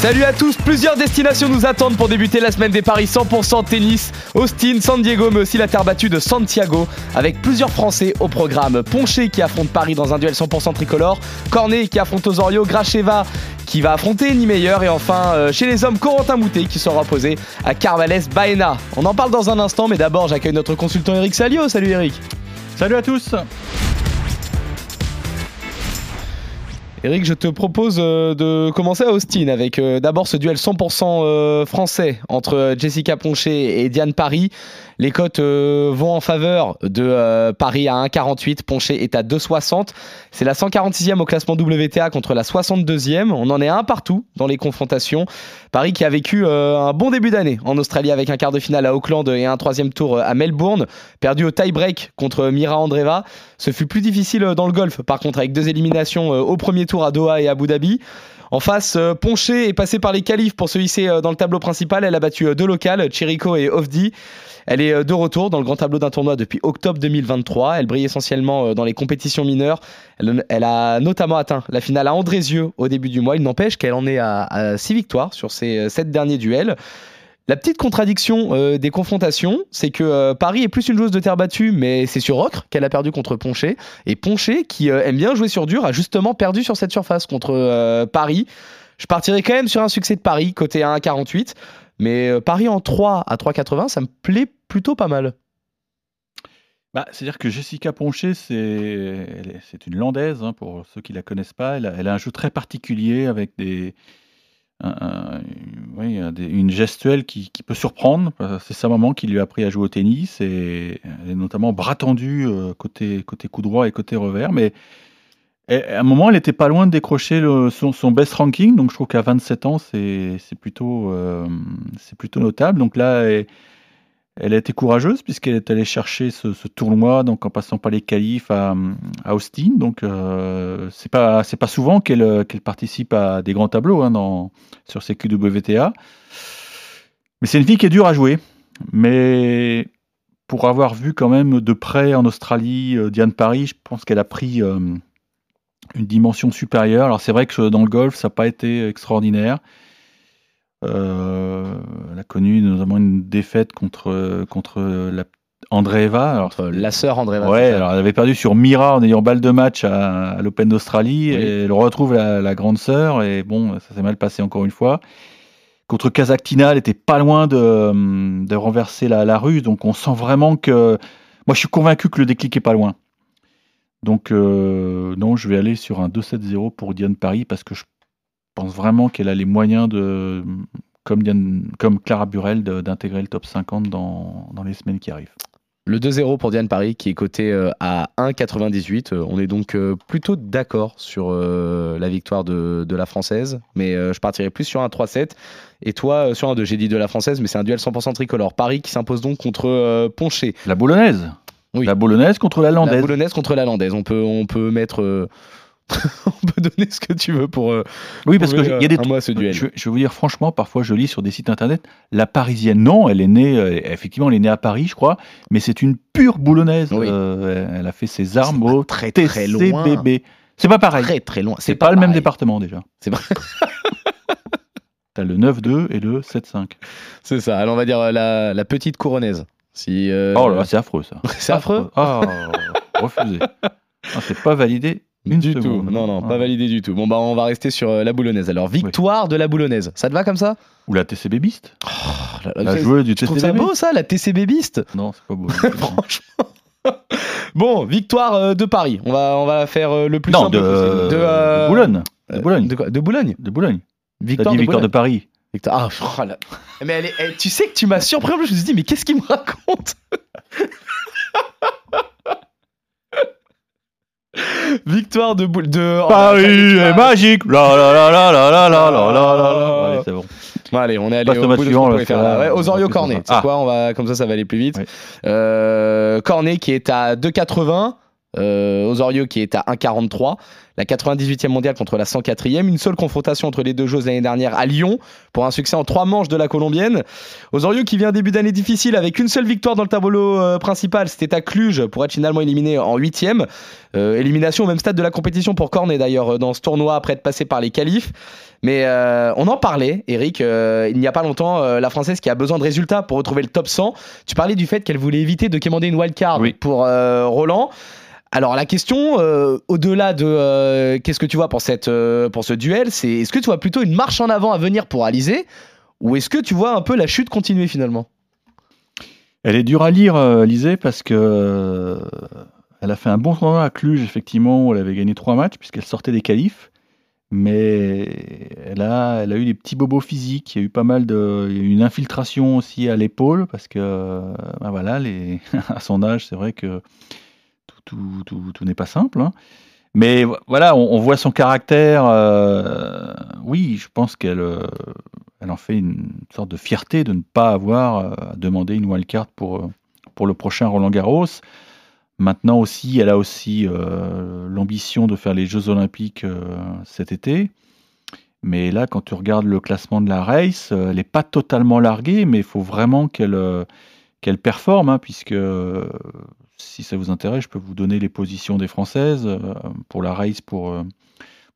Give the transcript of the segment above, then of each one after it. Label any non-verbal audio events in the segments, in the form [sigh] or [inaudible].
Salut à tous, plusieurs destinations nous attendent pour débuter la semaine des paris 100% tennis. Austin, San Diego, mais aussi la terre battue de Santiago, avec plusieurs Français au programme. Ponché qui affronte Paris dans un duel 100% tricolore, Cornet qui affronte Osorio, Gracheva qui va affronter Niemeyer et enfin euh, chez les hommes Corentin Moutet qui sera opposé à Carvales Baena. On en parle dans un instant, mais d'abord j'accueille notre consultant Eric Salio. Salut Eric. Salut à tous. Eric, je te propose euh, de commencer à Austin avec euh, d'abord ce duel 100% euh, français entre Jessica Ponché et Diane Paris. Les cotes vont en faveur de Paris à 1,48, Ponché est à 2,60. C'est la 146e au classement WTA contre la 62e. On en est un partout dans les confrontations. Paris qui a vécu un bon début d'année en Australie avec un quart de finale à Auckland et un troisième tour à Melbourne, perdu au tie-break contre Mira Andreva. Ce fut plus difficile dans le golf par contre avec deux éliminations au premier tour à Doha et Abu Dhabi. En face, euh, Ponché est passée par les qualifs pour se hisser euh, dans le tableau principal. Elle a battu euh, deux locales, Chirico et Ofdi. Elle est de retour dans le grand tableau d'un tournoi depuis octobre 2023. Elle brille essentiellement dans les compétitions mineures. Elle, a notamment atteint la finale à Andrézieux au début du mois. Il n'empêche qu'elle en est à, six victoires sur ses sept derniers duels. La petite contradiction euh, des confrontations, c'est que euh, Paris est plus une joueuse de terre battue, mais c'est sur Ocre qu'elle a perdu contre Ponché. Et Ponché, qui euh, aime bien jouer sur dur, a justement perdu sur cette surface contre Paris. Je partirais quand même sur un succès de Paris, côté 1,48. Mais Paris en 3 à 3,80, ça me plaît plutôt pas mal. Bah, C'est-à-dire que Jessica Ponché, c'est une landaise, hein, pour ceux qui la connaissent pas. elle a un jeu très particulier avec des oui, une gestuelle qui, peut surprendre. C'est sa maman qui lui a appris à jouer au tennis et est notamment bras tendu euh, côté, côté coup droit et côté revers. Mais à un moment, elle n'était pas loin de décrocher son, best ranking. Donc je trouve qu'à 27 ans, c'est plutôt, euh, plutôt notable. Donc là, elle, elle a été courageuse puisqu'elle est allée chercher ce, tournoi, donc en passant par les qualifs à, Austin. Donc euh, c'est pas souvent qu'elle qu'elle participe à des grands tableaux hein, dans, sur ces QWTA. Mais c'est une fille qui est dure à jouer. Mais pour avoir vu quand même de près en Australie euh, Diane Paris, je pense qu'elle a pris euh, une dimension supérieure. Alors c'est vrai que dans le golf, ça n'a pas été extraordinaire. Euh, elle a connu notamment une défaite contre, contre la Andreeva. Alors, la sœur Andreeva. Ouais, alors elle avait perdu sur Mira en ayant balle de match à, l'Open d'Australie et elle retrouve la, grande sœur et bon, ça s'est mal passé encore une fois. Contre Kazakhtina, elle était pas loin de, de renverser la, la rue, donc on sent vraiment que. Moi, je suis convaincu que le déclic est pas loin. Donc, euh, non, je vais aller sur un 2-7-0 pour Diane Paris parce que je pense vraiment qu'elle a les moyens de, comme, comme Clara Burel, d'intégrer le top 50 dans, dans les semaines qui arrivent. Le 2-0 pour Diane Paris qui est coté euh, à 1,98. Euh, on est donc euh, plutôt d'accord sur la victoire de, de, la française, mais je partirais plus sur un 3-7. Et toi, sur un 2, j'ai dit de la française, mais c'est un duel 100% tricolore. Paris qui s'impose donc contre Ponché. La boulonnaise oui. La boulonnaise contre la landaise. La boulonnaise contre la landaise. On peut, on peut mettre [laughs] on peut donner ce que tu veux pour. Euh, oui, parce qu'il y a des trucs. Je, je, vais vous dire franchement, parfois je lis sur des sites internet, la parisienne, non, elle est née, euh, effectivement, elle est née à Paris, je crois, mais c'est une pure boulonnaise. Euh, elle a fait ses armes au très très loin. C'est pas pareil. Très très loin. C'est pas, le même département déjà. C'est vrai. [laughs] T'as le 9-2 et le 7-5. C'est ça. Alors on va dire la, la petite couronnaise. Si, Oh là, c'est affreux ça. [laughs] c'est affreux. Oh, refusé. Ah, c'est pas validé du tout. Non, non, pas validé du tout. Bon, bah, on va rester sur euh, la boulonnaise. Alors, victoire de la boulonnaise. Ça te va comme ça? Ou la TCB Beast? Oh, La, joueuse du TCB. C'est beau ça, la TCB Beast? Non, [laughs] c'est pas beau. Franchement. bon, victoire euh, de Paris. On va, on va faire euh, le plus non, de, possible. De, Boulogne. De Boulogne. De, Boulogne De Boulogne. Victoire, de, victoire de Paris. Victoire. Ah, oh Mais elle tu sais que tu m'as surpris. Je me suis dit, mais qu'est-ce qu'il me raconte? [laughs] [laughs] Victoire de boule de Paris est magique. La la la la la la la la la Allez, c'est bon. Bon, allez, on est allé au bout de ce faire là. Ouais, Osorio Cornet. C'est quoi On va comme ça, ça va aller plus vite. Euh, Cornet qui est à 2,80. Euh, Osorio qui est à 1,43. La 98e mondiale contre la 104e. Une seule confrontation entre les deux joueuses l'année dernière à Lyon pour un succès en trois manches de la Colombienne. Osorio qui vient début d'année difficile avec une seule victoire dans le tableau euh, principal. C'était à Cluj pour être finalement éliminé en 8e. Euh, élimination au même stade de la compétition pour Cornet d'ailleurs dans ce tournoi après être passé par les qualifs. Mais on en parlait, Eric, il n'y a pas longtemps, la Française qui a besoin de résultats pour retrouver le top 100. Tu parlais du fait qu'elle voulait éviter de commander une wildcard Oui. pour Roland. Alors la question, euh, au-delà de euh, qu'est-ce que tu vois pour, cette, euh, ce duel, c'est est-ce que tu vois plutôt une marche en avant à venir pour Alizé ou est-ce que tu vois un peu la chute continuer finalement? Elle est dure à lire, Lisée, parce que elle a fait un bon tournoi à Cluj, effectivement, où elle avait gagné trois matchs, puisqu'elle sortait des qualifs. Mais elle a, eu des petits bobos physiques. Il y a eu pas mal de, il une infiltration aussi à l'épaule, parce que, ben voilà, [laughs] à son âge, c'est vrai que tout, n'est pas simple. hein. Mais vo- voilà, on, voit son caractère. euh, oui, je pense qu'elle, euh, en fait une sorte de fierté de ne pas avoir euh, à demander une wildcard pour, pour le prochain Roland Garros. Maintenant aussi, elle a aussi l'ambition de faire les Jeux Olympiques cet été. Mais là, quand tu regardes le classement de la race, elle n'est pas totalement larguée, mais il faut vraiment qu'elle performe, hein, puisque si ça vous intéresse, je peux vous donner les positions des Françaises euh, pour la race pour, euh,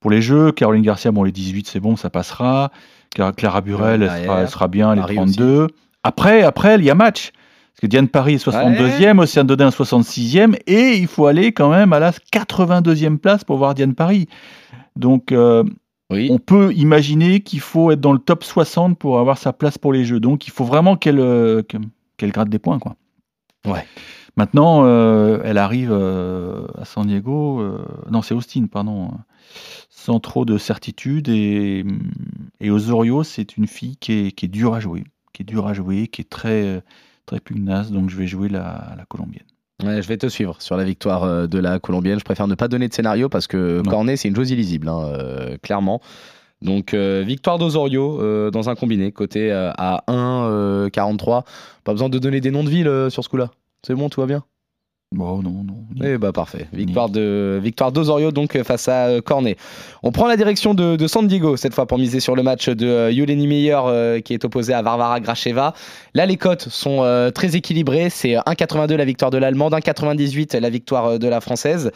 pour les Jeux. Caroline Garcia, bon, les 18, c'est bon, ça passera. Clara Clara Burel, elle sera, Derrière. elle sera bien, les Paris 32. Après, après, il y a match. Parce que Diane Paris est 62e, Océane Dodin 66e, et il faut aller quand même à la 82e place pour voir Diane Paris. Donc, euh, Oui. on peut imaginer qu'il faut être dans le top 60 pour avoir sa place pour les Jeux. Donc, il faut vraiment qu'elle que- qu'elle gratte des points. Quoi. Ouais. Maintenant, euh, elle arrive euh, à San Diego. euh, non, c'est Austin, pardon. Sans trop de certitude. Et, et Osorio, c'est une fille qui est, qui est dure à jouer. Qui est dure à jouer, qui est très, très pugnace. Donc, je vais jouer la, la colombienne. Ouais, je vais te suivre sur la victoire de la Colombienne. Je préfère ne pas donner de scénario parce que Non. Cornet, c'est une chose illisible, hein, clairement. Donc, euh, victoire d'Osorio euh, dans un combiné, côté euh, à 1,43. Pas besoin de donner des noms de villes euh, sur ce coup-là. C'est bon, tout va bien? Bon, non, non. Eh bah parfait. Victoire de victoire d'Osorio donc euh, face à euh, Cornet. On prend la direction de, de San Diego cette fois pour miser sur le match de euh, Yuleni Meyer euh, qui est opposé à Varvara Gracheva. Là les cotes sont euh, très équilibrées. C'est 1,82 la victoire de l'allemande, 1,98 la victoire de la française.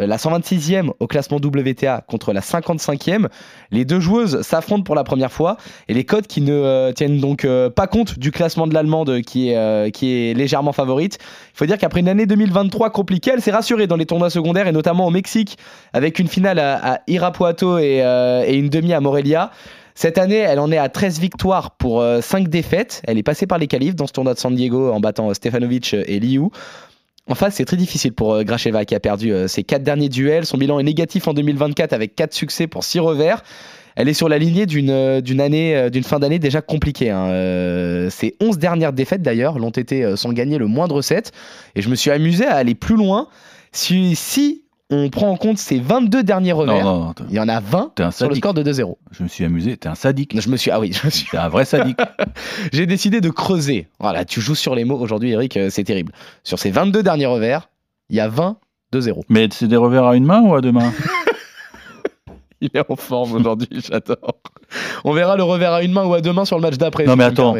Euh, La 126e au classement WTA contre la 55e. Les deux joueuses s'affrontent pour la première fois et les cotes qui ne tiennent donc pas compte du classement de l'allemande qui est, qui est légèrement favorite. Il faut dire qu'après une année 2023 compliquée, elle s'est rassurée dans les tournois secondaires et notamment au Mexique avec une finale à, Irapuato et, euh, et une demi à Morelia. Cette année, elle en est à 13 victoires pour 5 défaites. Elle est passée par les qualifs dans ce tournoi de San Diego en battant euh, Stefanovic et Liu. En face, c'est très difficile pour euh, Gracheva qui a perdu euh, ses 4 derniers duels. Son bilan est négatif en 2024 avec 4 succès pour 6 revers. Elle est sur la lignée d'une euh, d'une année, euh, d'une fin d'année déjà compliquée. hein. Euh, ses 11 dernières défaites d'ailleurs l'ont été sans gagner le moindre set. Et je me suis amusé à aller plus loin. Si, si on prend en compte ses 22 derniers revers, non, non, il y en a 20 T'es un sur le score de 2-0. Je me suis amusé. T'es un sadique. Je me suis, ah oui, je me suis- T'es un vrai sadique. [laughs] j'ai décidé de creuser. Voilà, tu joues sur les mots aujourd'hui, Eric, c'est terrible. Sur ces 22 derniers revers, il y a 20 2-0. Mais c'est des revers à une main ou à deux mains? [laughs] Il est en forme aujourd'hui, [laughs] j'adore. On verra le revers à une main ou à deux mains sur le match d'après. Non, mais attends.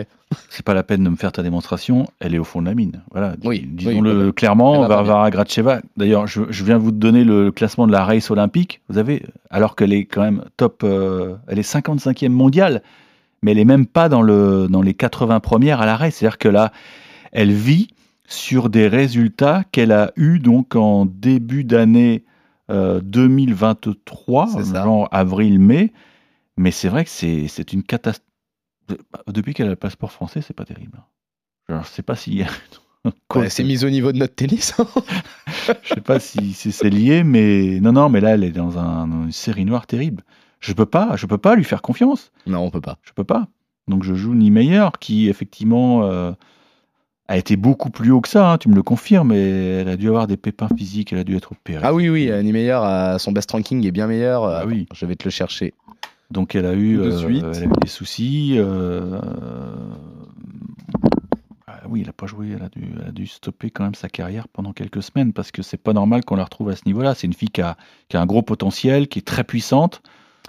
C'est pas la peine de me faire ta démonstration. Elle est au fond de la mine. Voilà. Oui, Disons-le oui, clairement. Varvara Gracheva. D'ailleurs, je, je viens vous donner le classement de la race olympique. Vous avez, alors qu'elle est quand même top, euh, elle est 55e mondiale, mais elle est même pas dans le dans les 80 premières à la race. C'est-à-dire que là, elle vit sur des résultats qu'elle a eu donc en début d'année euh, 2023, C'est ça. genre avril-mai. Mais c'est vrai que c'est c'est une catastrophe. Depuis qu'elle a le passeport français, c'est pas terrible. Je sais pas si [laughs] Ouais, c'est mis au niveau de notre tennis. [laughs] je sais pas si, si c'est lié, mais non, non, mais là, elle est dans, un- dans une série noire terrible. Je peux pas, je peux pas lui faire confiance. non, on peut pas. Je peux pas. Donc je joue Niemeyer, qui effectivement euh, a été beaucoup plus haut que ça. hein, tu me le confirmes, mais elle a dû avoir des pépins physiques, elle a dû être opérée. Ah oui, oui, Annie Meyer, a- son best ranking est bien meilleur. Ah Attends, oui. Je vais te le chercher. Donc elle a eu, euh, suite. elle a eu des soucis. euh, oui, il a pas joué, elle a, dû, elle a dû stopper quand même sa carrière pendant quelques semaines parce que c'est pas normal qu'on la retrouve à ce niveau-là. C'est une fille qui a, qui a un gros potentiel, qui est très puissante.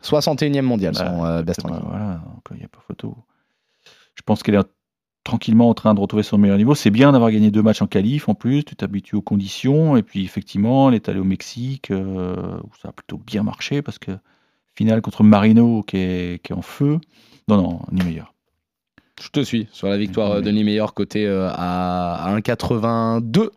61e mondial, Bah, son euh, best Bah, ranking. voilà, il n'y a pas photo. Je pense qu'elle est tranquillement en train de retrouver son meilleur niveau. C'est bien d'avoir gagné deux matchs en qualif en plus, tu t'habitues aux conditions. Et puis effectivement, elle est allée au Mexique euh, où ça a plutôt bien marché parce que finale contre Marino qui est, qui est en feu. Non, non, ni meilleur. Je te suis sur la victoire de Niemeyer côté euh, à, à 1,82.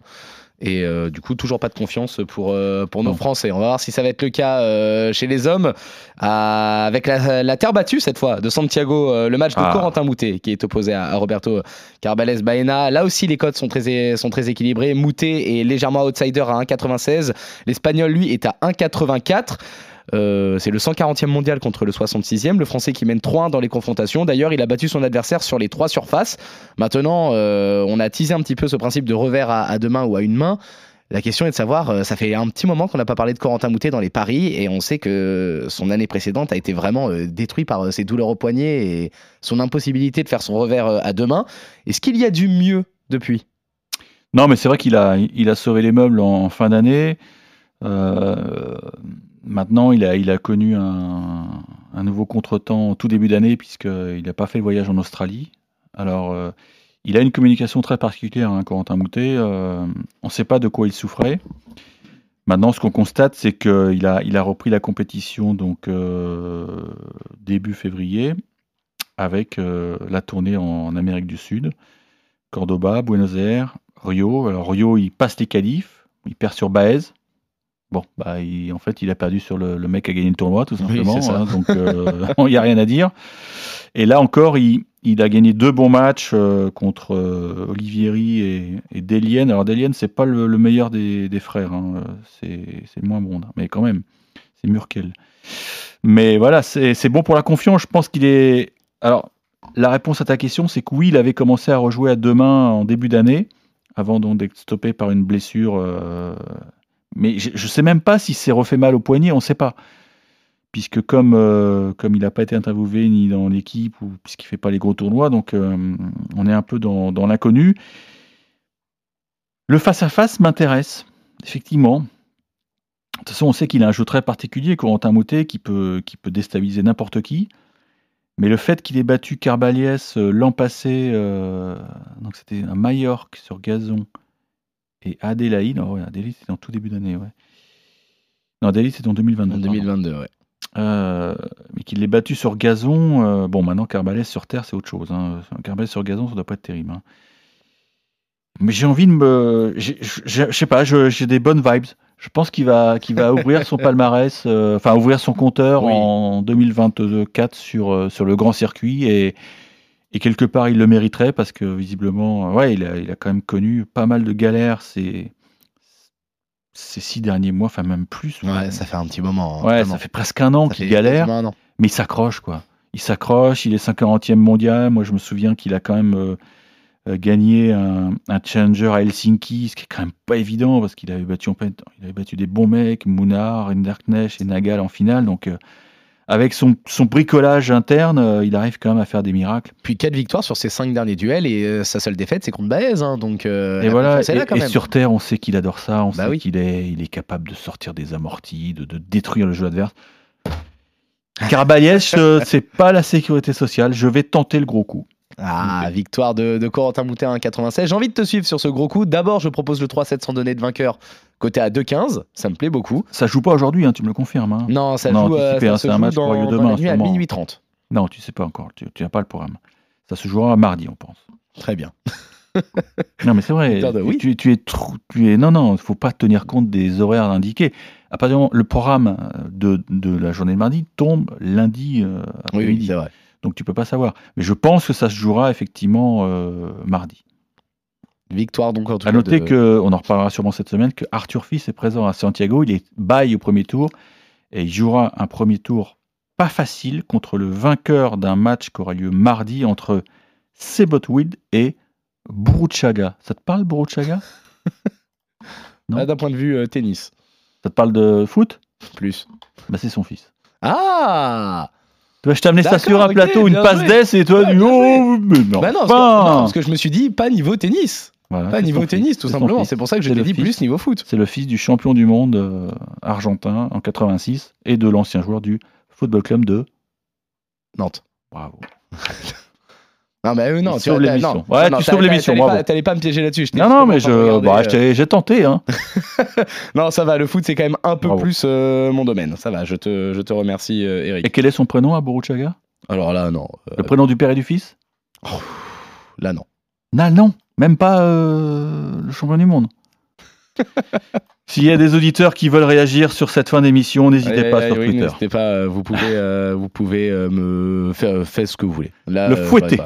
Et euh, du coup, toujours pas de confiance pour, euh, pour nos. Français. On va voir si ça va être le cas euh, chez les hommes. à- avec la, la terre battue cette fois de Santiago, euh, le match de Ah. Corentin Moutet qui est opposé à, à Roberto Carbales Baena. Là aussi, les codes sont très, sont très équilibrés. Moutet est légèrement outsider à 1,96. L'Espagnol, lui, est à 1,84. Euh, c'est le 140e mondial contre le 66e. Le Français qui mène 3-1 dans les confrontations. D'ailleurs, il a battu son adversaire sur les trois surfaces. Maintenant, euh, on a teasé un petit peu ce principe de revers à, deux mains ou à une main. La question est de savoir, euh, ça fait un petit moment qu'on n'a pas parlé de Corentin Moutet dans les paris et on sait que son année précédente a été vraiment détruite par ses douleurs au poignet et son impossibilité de faire son revers à deux mains. Est-ce qu'il y a du mieux depuis? Non, mais c'est vrai qu'il a, il a sauvé les meubles en fin d'année. Euh, maintenant, il a, connu un, nouveau contretemps tout début d'année, puisqu'il n'a pas fait le voyage en Australie. Alors, euh, il a une communication très particulière, hein, Corentin Moutet. Euh, on ne sait pas de quoi il souffrait. Maintenant, ce qu'on constate, c'est qu'il a, a repris la compétition donc euh, début février avec euh, la tournée en Amérique du Sud. Cordoba, Buenos Aires, Rio. Alors Rio, il passe les qualifs, il perd sur Baez. Bon, bah, il- en fait, il a perdu sur le, le mec qui a gagné le tournoi, tout simplement. hein, donc, euh, [laughs] [laughs] il n'y a rien à dire. Et là encore, il, il a gagné deux bons matchs euh, contre euh, Olivieri et, et Delienne. Alors Delienne, c'est pas le, le meilleur des, des frères, hein, c'est le moins bon, mais quand même, c'est Murkel. Mais voilà, c'est c'est bon pour la confiance. Je pense qu'il est. Alors, la réponse à ta question, c'est que oui, il avait commencé à rejouer à deux mains en début d'année, avant donc d'être stoppé par une blessure. Mais je ne sais même pas s'il s'est refait mal au poignet, on ne sait pas. Puisque comme, euh, comme il n'a pas été interviewé ni dans l'équipe, ou puisqu'il ne fait pas les gros tournois, donc euh, on est un peu dans, dans l'inconnu. Le face-à-face m'intéresse, effectivement. De toute façon, on sait qu'il a un jeu très particulier, Corentin Moutet, qui peut, qui peut déstabiliser n'importe qui. Mais le fait qu'il ait battu Carbaliès euh, l'an passé, donc c'était un Majorque sur gazon, et Adélaïde, oh ouais, Adélaïde c'était en tout début d'année, ouais. Non, Adélaïde c'était en 2022. En pardon. 2022, ouais. Euh, mais qu'il l'ait battu sur gazon, euh, bon maintenant Carbaliès sur terre c'est autre chose. Hein. Carbaliès sur gazon ça doit pas être terrible. hein. Mais j'ai envie de me, je sais pas, j'ai des bonnes vibes. Je pense qu'il va, qu'il va ouvrir son [laughs] palmarès, euh, enfin ouvrir son compteur Oui. en 2024 sur, sur le grand circuit et, et quelque part il le mériterait parce que visiblement, euh, ouais, il a, il a quand même connu pas mal de galères ces, ces six derniers mois, enfin même plus. Ouais, ça fait un petit moment. hein, Ouais, ça fait presque un an qu'il fait galère, quasiment un an. mais il s'accroche quoi. Il s'accroche, il est 50e mondial. Moi, je me souviens qu'il a quand même euh, euh, gagné un, un challenger à Helsinki, ce qui est quand même pas évident parce qu'il avait battu en plein- il avait battu des bons mecs, Munar, Rinderknecht et Nagal en finale. Donc, euh, avec son, son bricolage interne, euh, il arrive quand même à faire des miracles. Puis 4 victoires sur ses 5 derniers duels et euh, sa seule défaite c'est contre Baez. hein, donc, euh, et voilà, confiance est là, et, quand et même. sur terre, on sait qu'il adore ça, on Bah sait oui. qu'il est, il est capable de sortir des amortis, de, de détruire le jeu adverse. Carbaliès, [laughs] euh, c'est pas la sécurité sociale. Je vais tenter le gros coup. Ah, victoire de, de Corentin Moutet à 1,96. J'ai envie de te suivre sur ce gros coup. D'abord, je propose le 3-7 sans donner de vainqueur, côté à 2,15. Ça me plaît beaucoup. Ça joue pas aujourd'hui, hein, tu me le confirmes. hein. Non, ça Non, joue, tu euh, ça se un match dans, pour Rio dans demain, la nuit à minuit 30. Non, tu sais pas encore. Tu n'as pas le programme. Ça se jouera mardi, on pense. Très bien. [laughs] Non, mais c'est vrai. [laughs] De- oui. tu, tu es trop, tu es. Non, non, il faut pas tenir compte des horaires indiqués. À partir du moment, le programme de, de la journée de mardi tombe lundi euh, Oui, oui, c'est vrai. Donc tu peux pas savoir. Mais je pense que ça se jouera effectivement euh, mardi. Victoire donc en tout À cas noter de- que, on en reparlera sûrement cette semaine, que Arthur Fils est présent à Santiago. Il est bail au premier tour et il jouera un premier tour pas facile contre le vainqueur d'un match qui aura lieu mardi entre Sebotwid et Buruchaga. Ça te parle, Buruchaga? [laughs] Non? Ah, D'un point de vue euh, tennis, Ça te parle de foot? Plus. bah, C'est son fils. Ah je t'ai amené ça sur un plateau, une passe d'ess et toi, Ouais, tu bien oh, mais non. Bah non, parce que, enfin. non, parce que je me suis dit pas niveau tennis. Voilà, Pas niveau tennis, fils, tout simplement. C'est pour ça que je le dit fils. plus niveau foot. C'est le fils du champion du monde euh, argentin en 86 et de l'ancien joueur du Football Club de Nantes. Bravo. [laughs] Non, mais euh, non, tu sauve vois, t'as- l'émission. Ouais, non, tu sauves l'émission, t'allais pas- pas me piéger là-dessus. Non, non, mais je, bah, euh, j'ai tenté. Hein. [laughs] Non, ça va, le foot c'est quand même un peu Bravo. plus euh, mon domaine. Ça va, je te, je te remercie, euh, Eric. Et quel est son prénom à Boruchaga? Alors là, non. Le prénom du père et du fils? Là, non. Non, non, même pas le champion du monde. [laughs] S'il y a des auditeurs qui veulent réagir sur cette fin d'émission, n'hésitez pas sur oui, Twitter. N'hésitez pas, vous pouvez, vous pouvez me faire, faire ce que vous voulez. Là, Le fouetter.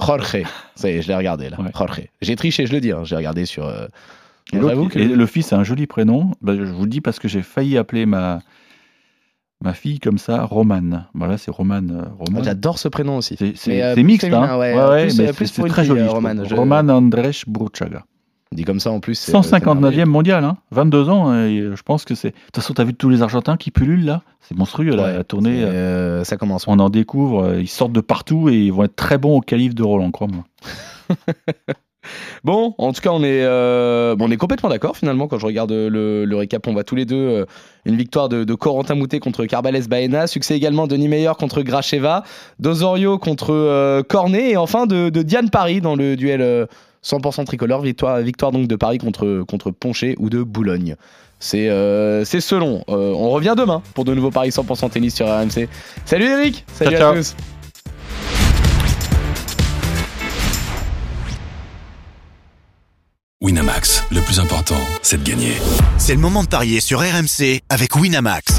Jorge, [laughs] ça y est, je l'ai regardé là. Ouais. Jorge. J'ai triché, je le dis. hein, J'ai regardé sur. euh, que et le fils a un joli prénom. Bah, je vous le dis parce que j'ai failli appeler ma, ma fille comme ça, Romane. Voilà, c'est Romane. euh, Romane. J'adore ce prénom aussi. C'est Mais, euh, mixte, féminin, hein. ouais, Ouais, plus, mais euh, plus pour une très fille, joli. euh. Romane, je- Romane Andrzej Bruchaga. Dit comme ça en plus. c'est- c'est 159e merveilleux. mondial, hein. 22 ans. et je pense que c'est. De toute façon, t'as vu tous les Argentins qui pullulent là? C'est monstrueux la, Ouais, la tournée. euh, euh, ça commence. On en découvre, euh, ils sortent de partout et ils vont être très bons au calife de Roland, crois-moi. [laughs] Bon, en tout cas, on est, euh, on est complètement d'accord finalement quand je regarde le, le récap. On voit tous les deux euh, une victoire de, de Corentin Moutet contre Carbales Baena, succès également de Niemeyer contre Gracheva, d'Osorio contre euh, Cornet et enfin de, de Diane Paris dans le duel euh, 100% tricolore. Victoire, victoire donc de Paris contre, contre Ponché ou de Boulogne. C'est euh, c'est selon. Euh, on revient demain pour de nouveaux paris 100% tennis sur RMC. Salut Eric, salut Ciao, à ciao. tous. Winamax, le plus important, c'est de gagner. C'est le moment de parier sur RMC avec Winamax.